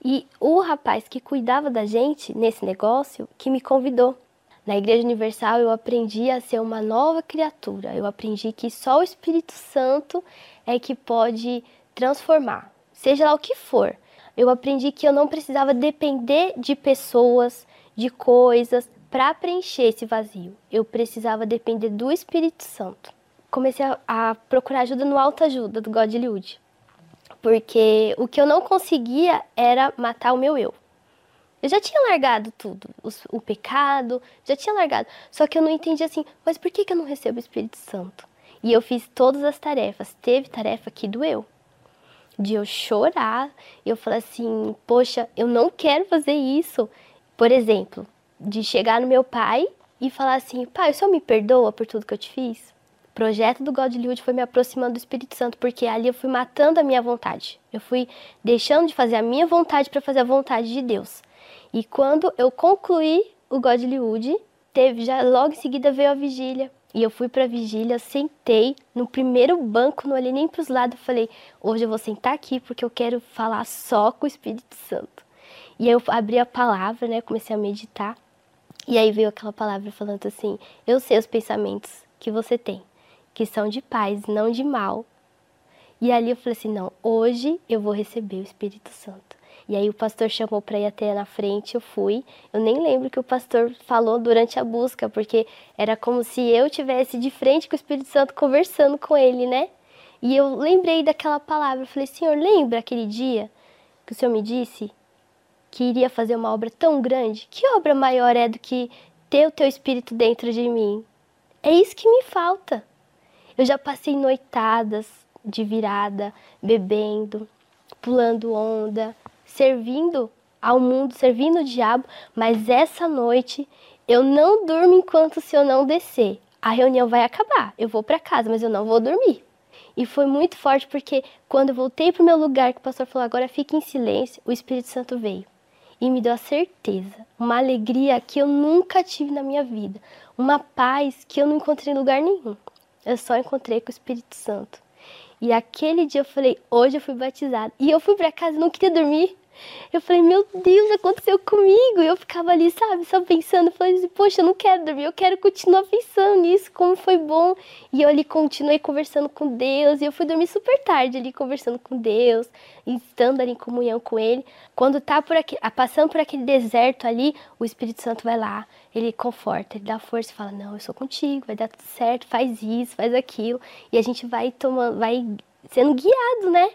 E o rapaz que cuidava da gente nesse negócio que me convidou. Na Igreja Universal eu aprendi a ser uma nova criatura. Eu aprendi que só o Espírito Santo é que pode transformar, seja lá o que for. Eu aprendi que eu não precisava depender de pessoas, de coisas, para preencher esse vazio, eu precisava depender do Espírito Santo. Comecei a, a procurar ajuda no autoajuda do God Liud. Porque o que eu não conseguia era matar o meu eu. Eu já tinha largado tudo, o, o, pecado, já tinha largado. Só que eu não entendi assim, mas por que, que eu não recebo o Espírito Santo? E eu fiz todas as tarefas. Teve tarefa que doeu. De eu chorar, eu falei assim, poxa, eu não quero fazer isso. Por exemplo, de chegar no meu pai e falar assim, pai, o senhor me perdoa por tudo que eu te fiz? Projeto do Godlywood foi me aproximando do Espírito Santo, porque ali eu fui matando a minha vontade. Eu fui deixando de fazer a minha vontade para fazer a vontade de Deus. E quando eu concluí o Godlywood, teve já logo em seguida veio a vigília. E eu fui para a vigília, sentei no primeiro banco, não olhei nem para os lados, falei: "Hoje eu vou sentar aqui porque eu quero falar só com o Espírito Santo". E aí eu abri a palavra, né, comecei a meditar. E aí veio aquela palavra falando assim: "Eu sei os pensamentos que você tem, que são de paz, não de mal". E ali eu falei assim: "Não, hoje eu vou receber o Espírito Santo". E aí o pastor chamou para ir até na frente, eu fui. Eu nem lembro o que o pastor falou durante a busca, porque era como se eu tivesse de frente com o Espírito Santo conversando com ele, né? E eu lembrei daquela palavra, eu falei: "Senhor, lembra aquele dia que o Senhor me disse que iria fazer uma obra tão grande? Que obra maior é do que ter o teu espírito dentro de mim? É isso que me falta. Eu já passei noitadas de virada, bebendo, pulando onda, servindo ao mundo, servindo o diabo, mas essa noite eu não durmo enquanto o Senhor não descer. A reunião vai acabar, eu vou para casa, mas eu não vou dormir. E foi muito forte porque quando eu voltei para o meu lugar, que o pastor falou, agora fique em silêncio, o Espírito Santo veio e me deu a certeza, uma alegria que eu nunca tive na minha vida, uma paz que eu não encontrei em lugar nenhum. Eu só encontrei com o Espírito Santo. E aquele dia eu falei, hoje eu fui batizada. E eu fui para casa, não queria dormir. Eu falei, meu Deus, aconteceu comigo. E eu ficava ali, sabe, só pensando. Falei assim, poxa, eu não quero dormir, eu quero continuar pensando nisso, como foi bom. E eu ali continuei conversando com Deus. E eu fui dormir super tarde ali, conversando com Deus, estando ali em comunhão com Ele. Quando tá por aqui, passando por aquele deserto ali, o Espírito Santo vai lá, ele conforta, ele dá força e fala: Não, eu sou contigo, vai dar tudo certo, faz isso, faz aquilo. E a gente vai tomando, vai sendo guiado, né?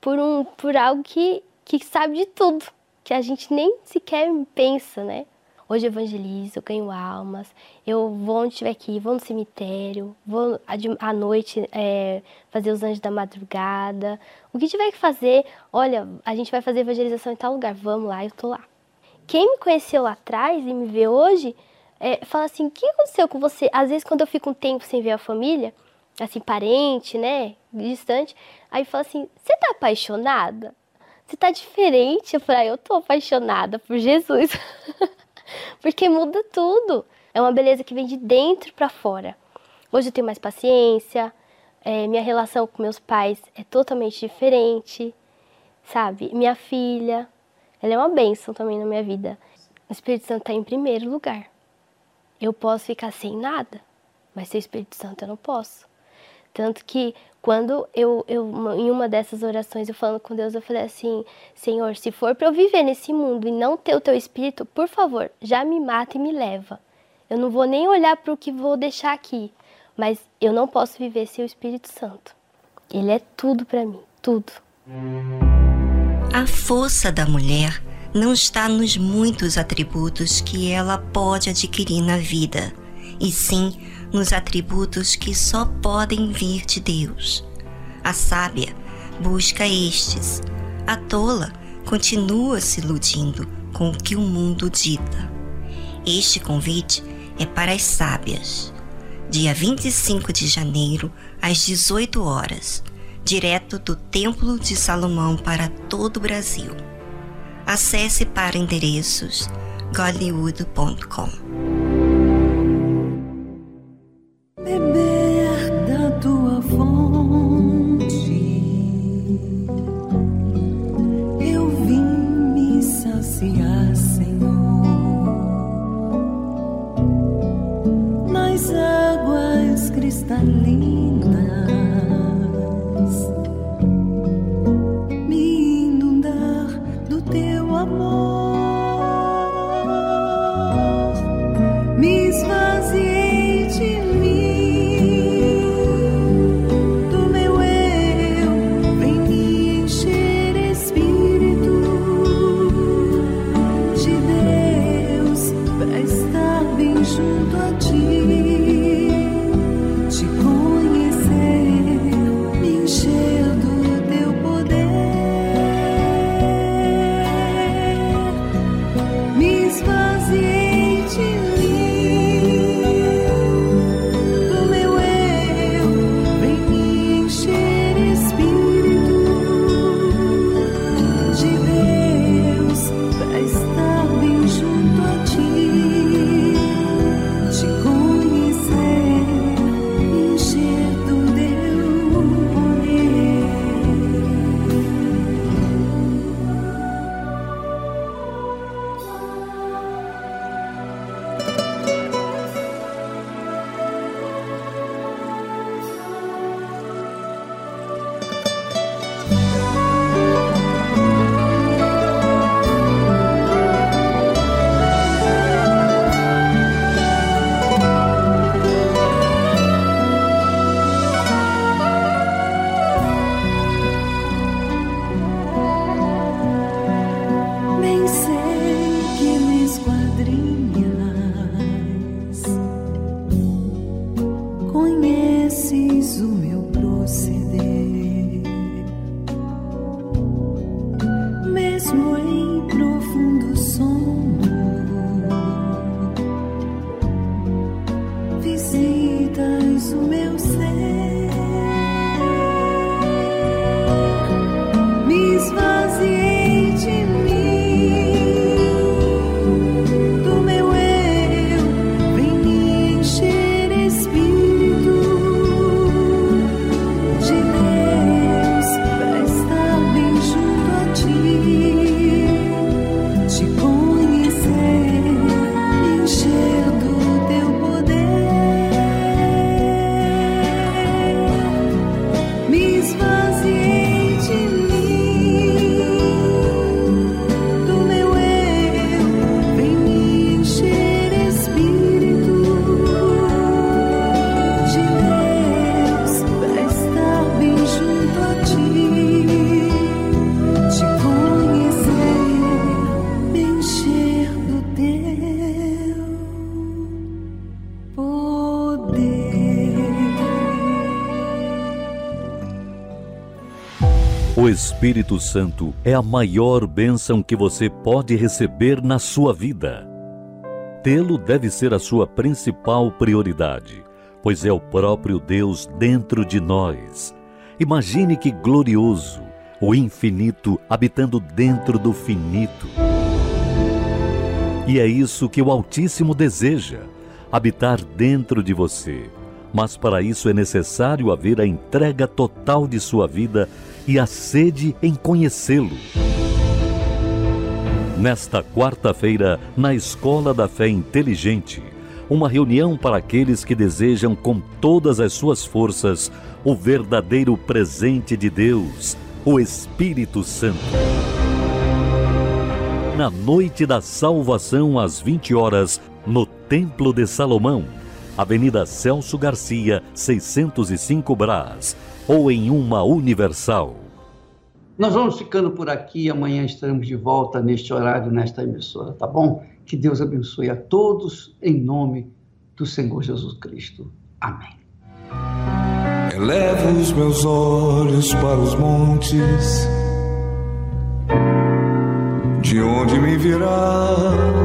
Por, um, por algo que que sabe de tudo, que a gente nem sequer pensa, né? Hoje eu evangelizo, eu ganho almas, eu vou onde estiver aqui, vou no cemitério, vou à noite é, fazer os anjos da madrugada. O que tiver que fazer, olha, a gente vai fazer evangelização em tal lugar, vamos lá, eu tô lá. Quem me conheceu lá atrás e me vê hoje, é, fala assim, o que aconteceu com você? Às vezes quando eu fico um tempo sem ver a família, assim, parente, né, distante, aí fala assim, você tá apaixonada? Você tá diferente. Eu falei, ah, eu tô apaixonada por Jesus. Porque muda tudo. É uma beleza que vem de dentro para fora. Hoje eu tenho mais paciência, é, minha relação com meus pais é totalmente diferente, sabe? Minha filha, ela é uma bênção também na minha vida. O Espírito Santo está em primeiro lugar. Eu posso ficar sem nada, mas sem o Espírito Santo eu não posso. Tanto que quando eu, eu, em uma dessas orações, eu falando com Deus, eu falei assim: Senhor, se for para eu viver nesse mundo e não ter o teu espírito, por favor, já me mata e me leva. Eu não vou nem olhar para o que vou deixar aqui, mas eu não posso viver sem o Espírito Santo. Ele é tudo para mim, tudo. A força da mulher não está nos muitos atributos que ela pode adquirir na vida, e sim nos atributos que só podem vir de Deus. A sábia busca estes, a tola continua se iludindo com o que o mundo dita. Este convite é para as sábias. Dia 25 de janeiro, às 18 horas, direto do Templo de Salomão para todo o Brasil. Acesse para endereços godlywood.com. Espírito Santo é a maior bênção que você pode receber na sua vida. Tê-lo deve ser a sua principal prioridade, pois é o próprio Deus dentro de nós. Imagine que glorioso, o infinito habitando dentro do finito. E é isso que o Altíssimo deseja: habitar dentro de você. Mas para isso é necessário haver a entrega total de sua vida e a sede em conhecê-lo. Nesta quarta-feira, na Escola da Fé Inteligente, uma reunião para aqueles que desejam com todas as suas forças o verdadeiro presente de Deus, o Espírito Santo. Na noite da salvação, às 20 horas, no Templo de Salomão, Avenida Celso Garcia, 605 Brás ou em uma universal. Nós vamos ficando por aqui. Amanhã estaremos de volta neste horário, nesta emissora, tá bom? Que Deus abençoe a todos, em nome do Senhor Jesus Cristo. Amém. Elevo os meus olhos para os montes, de onde me virá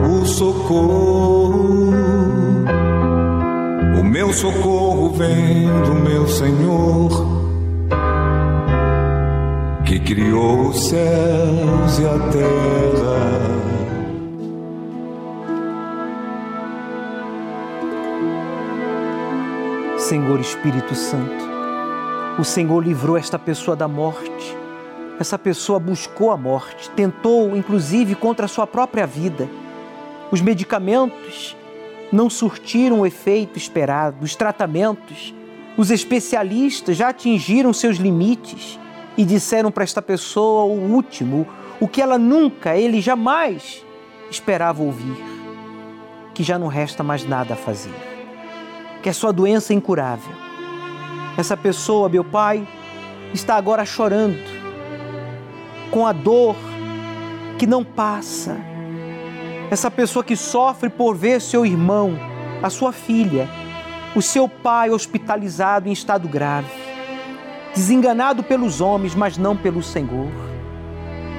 o socorro. O meu socorro vem do meu Senhor que criou os céus e a terra. Senhor Espírito Santo, o Senhor livrou esta pessoa da morte. Essa pessoa buscou a morte, tentou inclusive contra a sua própria vida. Os medicamentos não surtiram o efeito esperado, os tratamentos, os especialistas já atingiram seus limites e disseram para esta pessoa o último, o que ela nunca, ele jamais esperava ouvir: que já não resta mais nada a fazer, que a sua doença é incurável. Essa pessoa, meu pai, está agora chorando, com a dor que não passa. Essa pessoa que sofre por ver seu irmão, a sua filha, o seu pai hospitalizado em estado grave desenganado pelos homens, mas não pelo Senhor.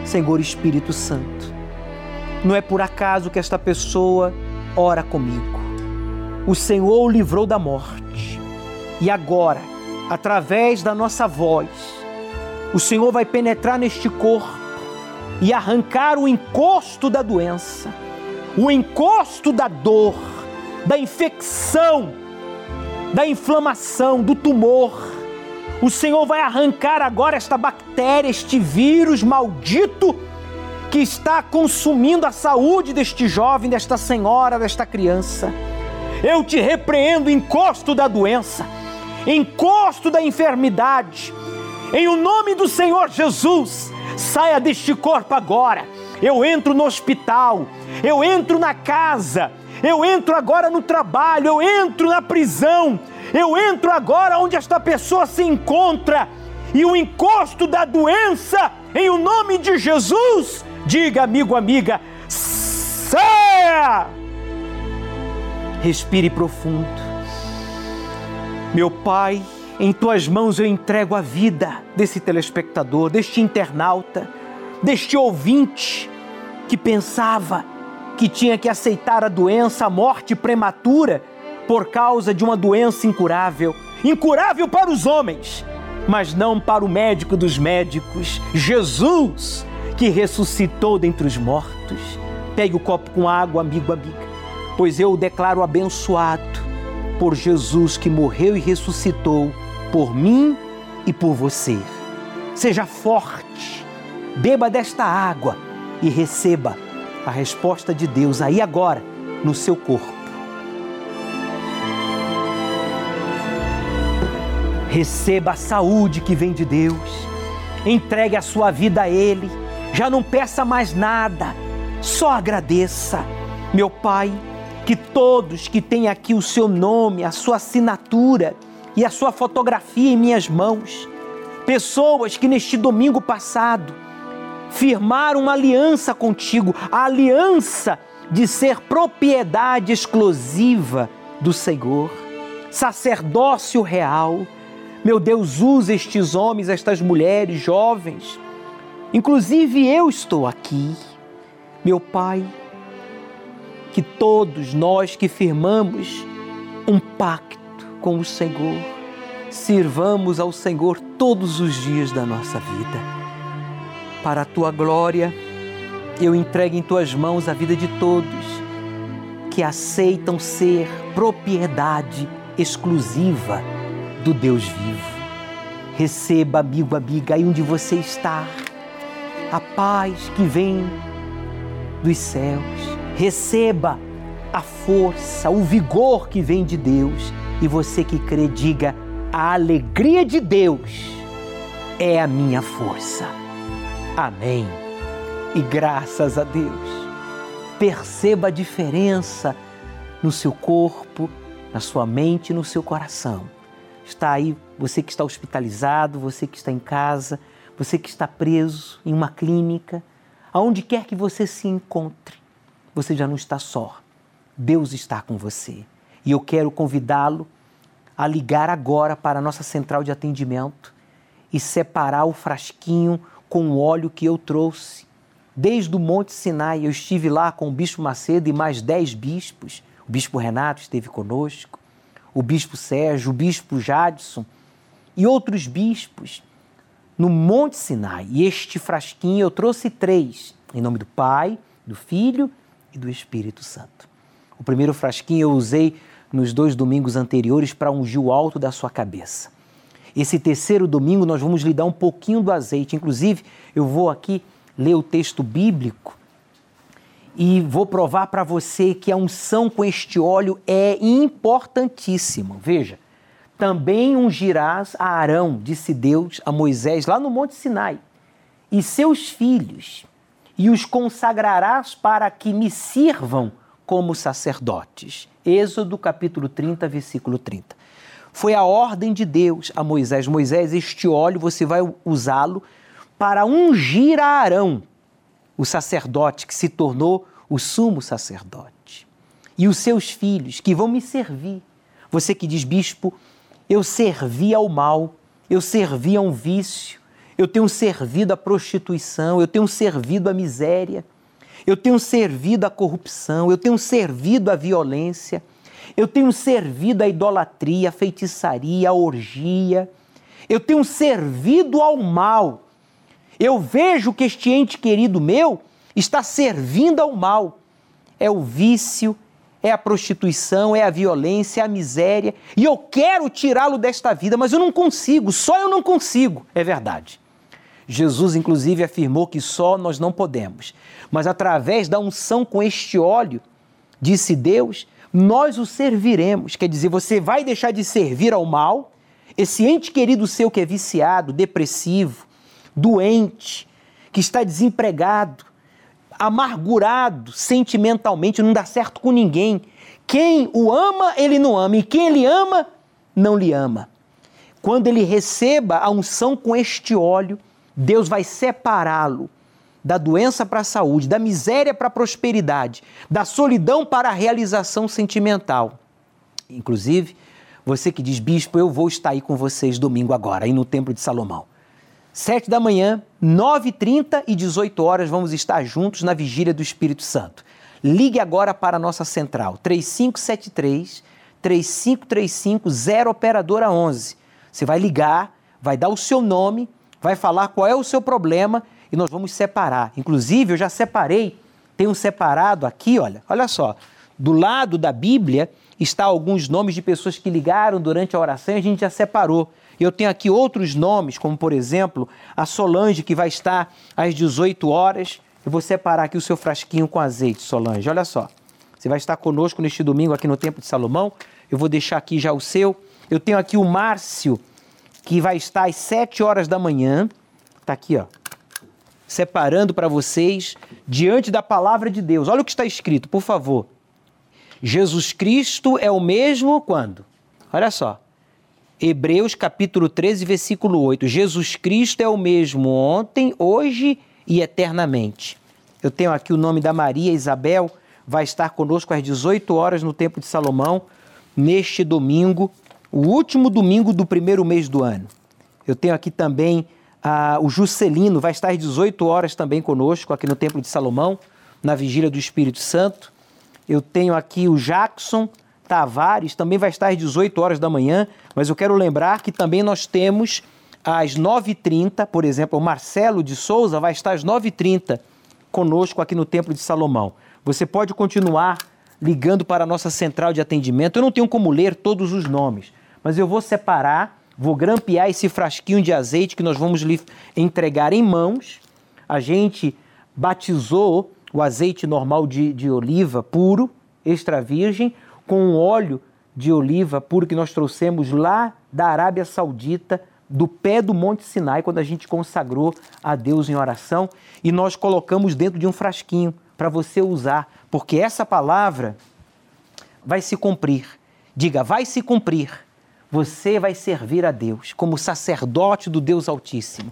Senhor Espírito Santo, não é por acaso que esta pessoa ora comigo. O Senhor o livrou da morte. E agora, através da nossa voz, o Senhor vai penetrar neste corpo e arrancar o encosto da doença, o encosto da dor, da infecção, da inflamação, do tumor o Senhor vai arrancar agora esta bactéria, este vírus maldito que está consumindo a saúde deste jovem, desta senhora, desta criança. Eu te repreendo, encosto da doença, encosto da enfermidade. Em o nome do Senhor Jesus, saia deste corpo agora. Eu entro no hospital, eu entro na casa, eu entro agora no trabalho, eu entro na prisão eu entro agora onde esta pessoa se encontra e o encosto da doença, em o nome de Jesus, diga, amigo, amiga, saia! Respire profundo. Meu Pai, em tuas mãos eu entrego a vida desse telespectador, deste internauta. deste ouvinte que pensava que tinha que aceitar a doença, a morte prematura, por causa de uma doença incurável incurável para os homens, mas não para o médico dos médicos, Jesus, que ressuscitou dentre os mortos. Pegue o copo com água, amigo, amiga, pois eu o declaro abençoado por Jesus que morreu e ressuscitou por mim e por você. Seja forte, beba desta água e receba a resposta de Deus aí agora no seu corpo. Receba a saúde que vem de Deus. Entregue a sua vida a Ele. Já não peça mais nada. Só agradeça. Meu Pai, que todos que têm aqui o seu nome, a sua assinatura e a sua fotografia em minhas mãos, pessoas que neste domingo passado firmaram uma aliança contigo, a aliança de ser propriedade exclusiva do Senhor, sacerdócio real meu Deus, usa estes homens, estas mulheres, jovens. Inclusive eu estou aqui. Meu Pai, que todos nós que firmamos um pacto com o Senhor, sirvamos ao Senhor todos os dias da nossa vida. Para a tua glória, eu entrego em tuas mãos a vida de todos que aceitam ser propriedade exclusiva do Deus vivo. Receba, amigo, amiga, aí onde você está, a paz que vem dos céus. Receba a força, o vigor que vem de Deus. E você que crê, diga: a alegria de Deus é a minha força. Amém. E graças a Deus. Perceba a diferença no seu corpo, na sua mente e no seu coração está aí, você que está hospitalizado, você que está em casa, você que está preso em uma clínica, aonde quer que você se encontre, você já não está só. Deus está com você. E eu quero convidá-lo a ligar agora para a nossa central de atendimento e separar o frasquinho com o óleo que eu trouxe. Desde o Monte Sinai, eu estive lá com o Bispo Macedo e mais dez bispos. O Bispo Renato esteve conosco o bispo Sérgio, o bispo Jadson e outros bispos no Monte Sinai. E este frasquinho eu trouxe três, em nome do Pai, do Filho e do Espírito Santo. O primeiro frasquinho eu usei nos dois domingos anteriores para ungir o alto da sua cabeça. Esse terceiro domingo nós vamos lhe dar um pouquinho do azeite. Inclusive, eu vou aqui ler o texto bíblico e vou provar para você que a unção com este óleo é importantíssima. Veja, também ungirás a Arão, disse Deus a Moisés lá no Monte Sinai, e seus filhos, e os consagrarás para que me sirvam como sacerdotes. Êxodo capítulo 30, versículo 30. Foi a ordem de Deus a Moisés: Moisés, este óleo você vai usá-lo para ungir a Arão, o sacerdote que se tornou o sumo sacerdote, e os seus filhos que vão me servir. Você que diz, bispo, eu servi ao mal, eu servi a um vício, eu tenho servido à prostituição, eu tenho servido à miséria, eu tenho servido à corrupção, eu tenho servido à violência, eu tenho servido à idolatria, à feitiçaria, à orgia, eu tenho servido ao mal eu vejo que este ente querido meu está servindo ao mal. É o vício, é a prostituição, é a violência, é a miséria. E eu quero tirá-lo desta vida, mas eu não consigo, só eu não consigo. É verdade. Jesus, inclusive, afirmou que só nós não podemos, mas através da unção com este óleo, disse Deus, nós o serviremos. Quer dizer, você vai deixar de servir ao mal, esse ente querido seu que é viciado, depressivo, doente, que está desempregado, amargurado sentimentalmente, não dá certo com ninguém. Quem o ama, ele não ama, e quem ele ama, não lhe ama. Quando ele receba a unção com este óleo, Deus vai separá-lo da doença para a saúde, da miséria para a prosperidade, da solidão para a realização sentimental. Inclusive, você que diz, bispo, eu vou estar aí com vocês domingo agora, aí no Templo de Salomão. 7 da manhã, 9h30 e 18 horas vamos estar juntos na vigília do Espírito Santo. Ligue agora para a nossa central, 3573 3535 0 operadora 11. Você vai ligar, vai dar o seu nome, vai falar qual é o seu problema e nós vamos separar. Inclusive, eu já separei, tem um separado aqui, olha, olha só. Do lado da Bíblia está alguns nomes de pessoas que ligaram durante a oração e a gente já separou. Eu tenho aqui outros nomes, como por exemplo a Solange, que vai estar às 18 horas. Eu vou separar aqui o seu frasquinho com azeite, Solange. Olha só. Você vai estar conosco neste domingo aqui no Templo de Salomão. Eu vou deixar aqui já o seu. Eu tenho aqui o Márcio, que vai estar às 7 horas da manhã. Está aqui, ó. Separando para vocês diante da palavra de Deus. Olha o que está escrito, por favor. Jesus Cristo é o mesmo quando? Olha só. Hebreus capítulo 13, versículo 8. Jesus Cristo é o mesmo ontem, hoje e eternamente. Eu tenho aqui o nome da Maria Isabel, vai estar conosco às 18 horas no Templo de Salomão, neste domingo, o último domingo do primeiro mês do ano. Eu tenho aqui também ah, o Juscelino, vai estar às 18 horas também conosco, aqui no Templo de Salomão, na Vigília do Espírito Santo. Eu tenho aqui o Jackson, Tavares também vai estar às 18 horas da manhã, mas eu quero lembrar que também nós temos às 9h30, por exemplo, o Marcelo de Souza vai estar às 9h30 conosco aqui no Templo de Salomão. Você pode continuar ligando para a nossa central de atendimento. Eu não tenho como ler todos os nomes, mas eu vou separar, vou grampear esse frasquinho de azeite que nós vamos lhe entregar em mãos. A gente batizou o azeite normal de, de oliva puro, extra virgem, com um óleo de oliva puro que nós trouxemos lá da Arábia Saudita, do pé do Monte Sinai, quando a gente consagrou a Deus em oração, e nós colocamos dentro de um frasquinho para você usar, porque essa palavra vai se cumprir. Diga, vai se cumprir. Você vai servir a Deus como sacerdote do Deus Altíssimo.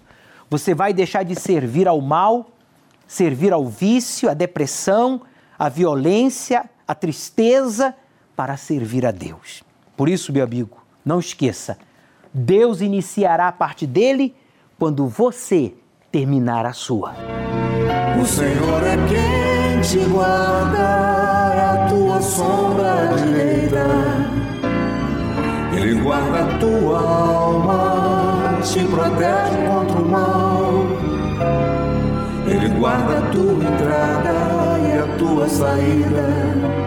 Você vai deixar de servir ao mal, servir ao vício, à depressão, à violência, à tristeza para servir a Deus. Por isso, meu amigo, não esqueça: Deus iniciará a parte dele quando você terminar a sua. O Senhor é quem te guarda, é a tua sombra direita. Ele guarda a tua alma, te protege contra o mal. Ele guarda a tua entrada e a tua saída